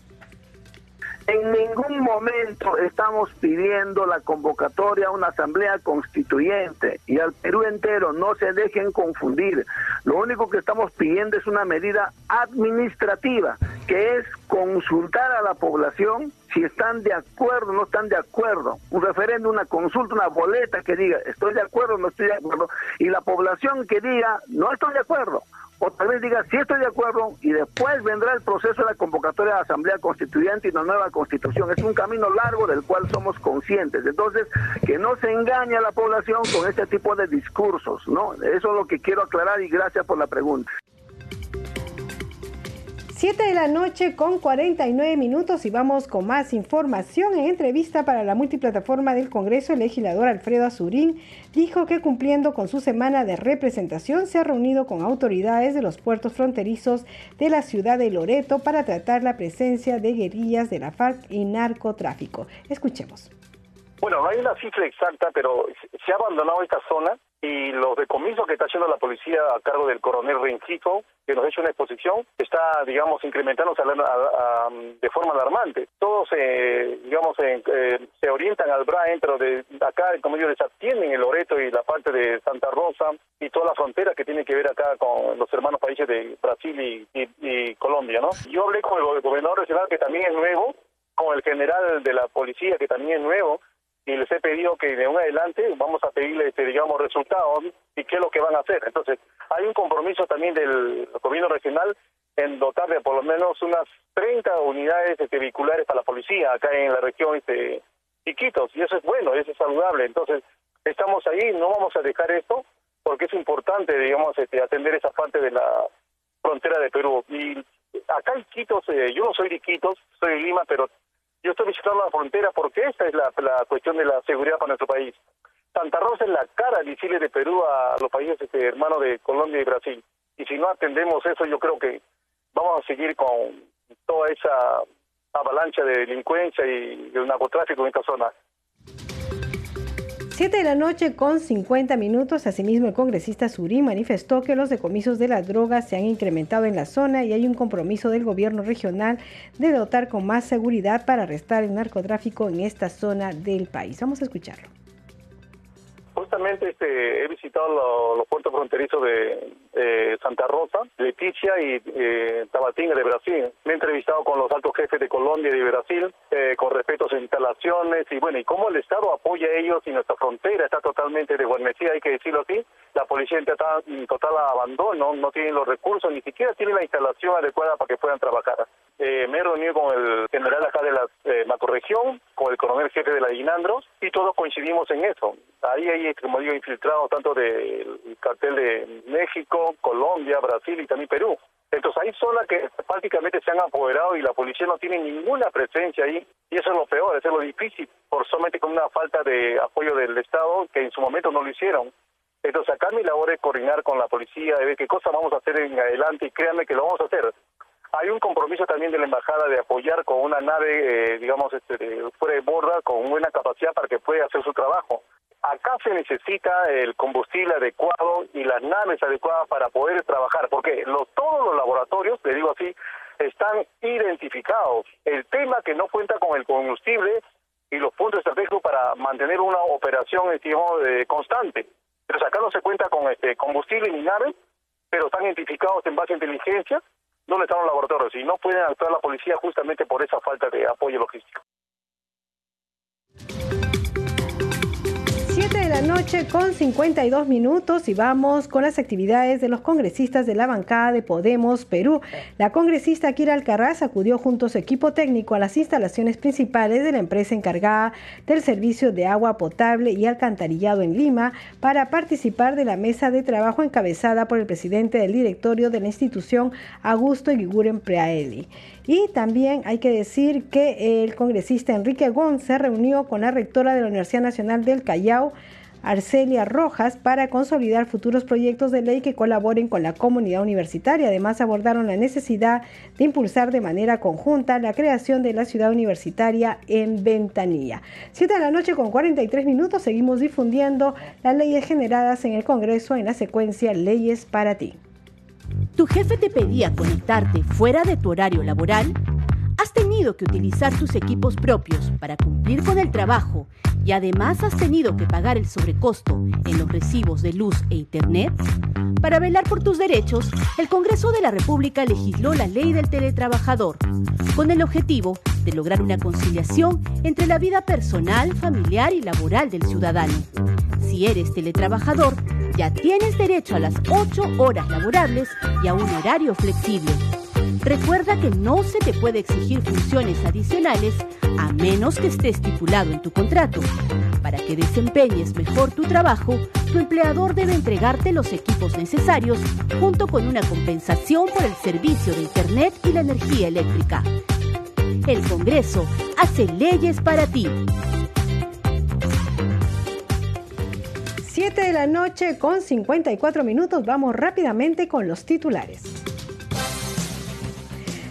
En ningún momento estamos pidiendo la convocatoria a una asamblea constituyente y al Perú entero no se dejen confundir. Lo único que estamos pidiendo es una medida administrativa, que es consultar a la población si están de acuerdo o no están de acuerdo. Un referéndum, una consulta, una boleta que diga estoy de acuerdo o no estoy de acuerdo y la población que diga no estoy de acuerdo o tal vez diga sí estoy de acuerdo y después vendrá el proceso de la convocatoria de la Asamblea Constituyente y una nueva constitución. Es un camino largo del cual somos conscientes. Entonces, que no se engañe a la población con este tipo de discursos, ¿no? Eso es lo que quiero aclarar y gracias por la pregunta. 7 de la noche con 49 minutos y vamos con más información. En entrevista para la multiplataforma del Congreso, el legislador Alfredo Azurín dijo que cumpliendo con su semana de representación se ha reunido con autoridades de los puertos fronterizos de la ciudad de Loreto para tratar la presencia de guerrillas de la FARC y narcotráfico. Escuchemos. Bueno, no hay una cifra exacta, pero se ha abandonado esta zona y los decomisos que está haciendo la policía a cargo del coronel Rencico, que nos ha hecho una exposición, está, digamos, incrementándose de forma alarmante. Todos, eh, digamos, eh, se orientan al Brain, pero de acá, como ellos desatienden el Loreto y la parte de Santa Rosa y toda la frontera que tiene que ver acá con los hermanos países de Brasil y, Colombia, ¿no? Yo hablé con el gobernador regional, que también es nuevo, con el general de la policía, que también es nuevo, y les he pedido que de un adelante vamos a pedirles, este, digamos, resultados y qué es lo que van a hacer. Entonces, hay un compromiso también del gobierno regional en dotar de por lo menos unas 30 unidades este, vehiculares para la policía acá en la región este, Iquitos, y eso es bueno, eso es saludable. Entonces, estamos ahí, no vamos a dejar esto, porque es importante, digamos, este, atender esa parte de la frontera de Perú. Y acá en Iquitos, eh, yo no soy de Iquitos, soy de Lima, pero yo estoy visitando la frontera porque esta es la, cuestión de la seguridad para nuestro país. Santa Rosa es la cara visible de Perú a los países este, hermanos de Colombia y Brasil. Y si no atendemos eso, yo creo que vamos a seguir con toda esa avalancha de delincuencia y del narcotráfico en esta zona. 7 de la noche con 50 minutos. Asimismo, el congresista Surí manifestó que los decomisos de las drogas se han incrementado en la zona y hay un compromiso del gobierno regional de dotar con más seguridad para arrestar el narcotráfico en esta zona del país. Vamos a escucharlo. Justamente este, he visitado lo- los puertos fronterizos de eh, Santa Rosa, Leticia y eh, Tabatinga de Brasil. Me he entrevistado con los altos jefes de Colombia y de Brasil eh, con respecto a sus instalaciones y bueno, y cómo el Estado apoya a ellos y nuestra frontera está totalmente desguarnecida, hay que decirlo así. La policía está en total abandono, no tienen los recursos, ni siquiera tienen la instalación adecuada para que puedan trabajar. Eh, me he reunido con el general acá de la eh, macroregión, con el coronel jefe de la Guinandros, y todos coincidimos en eso. Ahí hay, como digo, infiltrados tanto del cartel de México, Colombia, Brasil y también Perú. Entonces hay zonas que prácticamente se han apoderado y la policía no tiene ninguna presencia ahí, y eso es lo peor, eso es lo difícil, por solamente con una falta de apoyo del Estado que en su momento no lo hicieron. Entonces acá mi labor es coordinar con la policía, de ver qué cosas vamos a hacer en adelante y créanme que lo vamos a hacer. Hay un compromiso también de la embajada de apoyar con una nave, eh, digamos, este, fuera de borda, con buena capacidad para que pueda hacer su trabajo. Acá se necesita el combustible adecuado y las naves adecuadas para poder trabajar, porque los, todos los laboratorios, le digo así, están identificados. El tema que no cuenta con el combustible y los puntos estratégicos para mantener una operación digamos, eh, constante. Pero acá no se cuenta con este combustible ni naves, pero están identificados en base a inteligencia dónde están los laboratorios y no pueden actuar la policía justamente por esa falta de apoyo logístico. 7 de la noche con 52 minutos y vamos con las actividades de los congresistas de la bancada de Podemos Perú. La congresista Kira Alcaraz acudió junto a su equipo técnico a las instalaciones principales de la empresa encargada del servicio de agua potable y alcantarillado en Lima para participar de la mesa de trabajo encabezada por el presidente del directorio de la institución, Augusto Iguiguren Preaeli. Y también hay que decir que el congresista Enrique Gon se reunió con la rectora de la Universidad Nacional del Callao, Arcelia Rojas, para consolidar futuros proyectos de ley que colaboren con la comunidad universitaria. Además, abordaron la necesidad de impulsar de manera conjunta la creación de la ciudad universitaria en Ventanilla. 7 de la noche con 43 minutos, seguimos difundiendo las leyes generadas en el Congreso en la secuencia Leyes para ti. ¿Tu jefe te pedía conectarte fuera de tu horario laboral? ¿Has tenido que utilizar tus equipos propios para cumplir con el trabajo y además has tenido que pagar el sobrecosto en los recibos de luz e internet? Para velar por tus derechos, el Congreso de la República legisló la ley del teletrabajador, con el objetivo de lograr una conciliación entre la vida personal, familiar y laboral del ciudadano. Si eres teletrabajador, ya tienes derecho a las 8 horas laborables y a un horario flexible. Recuerda que no se te puede exigir funciones adicionales a menos que esté estipulado en tu contrato. Para que desempeñes mejor tu trabajo, tu empleador debe entregarte los equipos necesarios junto con una compensación por el servicio de Internet y la energía eléctrica. El Congreso hace leyes para ti. 7 de la noche con 54 minutos. Vamos rápidamente con los titulares.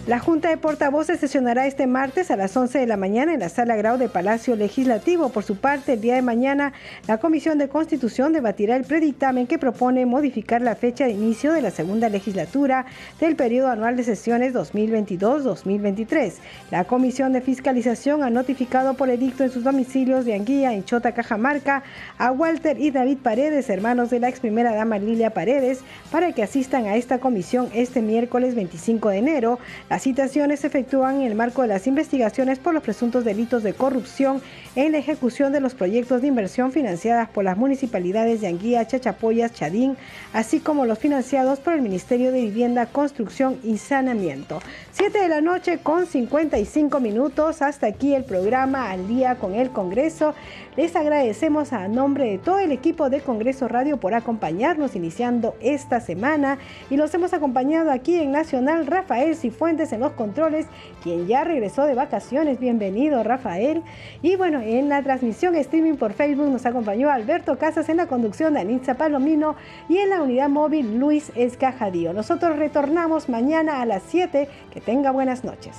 La Junta de Portavoces sesionará este martes a las 11 de la mañana en la Sala Grau de Palacio Legislativo. Por su parte, el día de mañana, la Comisión de Constitución debatirá el predictamen que propone modificar la fecha de inicio de la segunda legislatura del periodo anual de sesiones 2022-2023. La Comisión de Fiscalización ha notificado por edicto en sus domicilios de Anguilla, en Chota, Cajamarca, a Walter y David Paredes, hermanos de la ex primera dama Lilia Paredes, para que asistan a esta comisión este miércoles 25 de enero. Las citaciones se efectúan en el marco de las investigaciones por los presuntos delitos de corrupción en la ejecución de los proyectos de inversión financiadas por las municipalidades de Anguía, Chachapoyas, Chadín, así como los financiados por el Ministerio de Vivienda, Construcción y Saneamiento. 7 de la noche con 55 minutos. Hasta aquí el programa Al día con el Congreso. Les agradecemos a nombre de todo el equipo de Congreso Radio por acompañarnos iniciando esta semana y los hemos acompañado aquí en Nacional Rafael Cifuentes en los controles, quien ya regresó de vacaciones. Bienvenido Rafael. Y bueno, en la transmisión streaming por Facebook nos acompañó Alberto Casas en la conducción de Anitza Palomino y en la unidad móvil Luis Escajadío. Nosotros retornamos mañana a las 7. Que tenga buenas noches.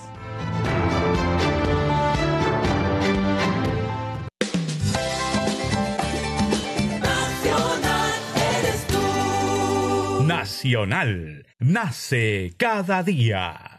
Nacional, nace cada día.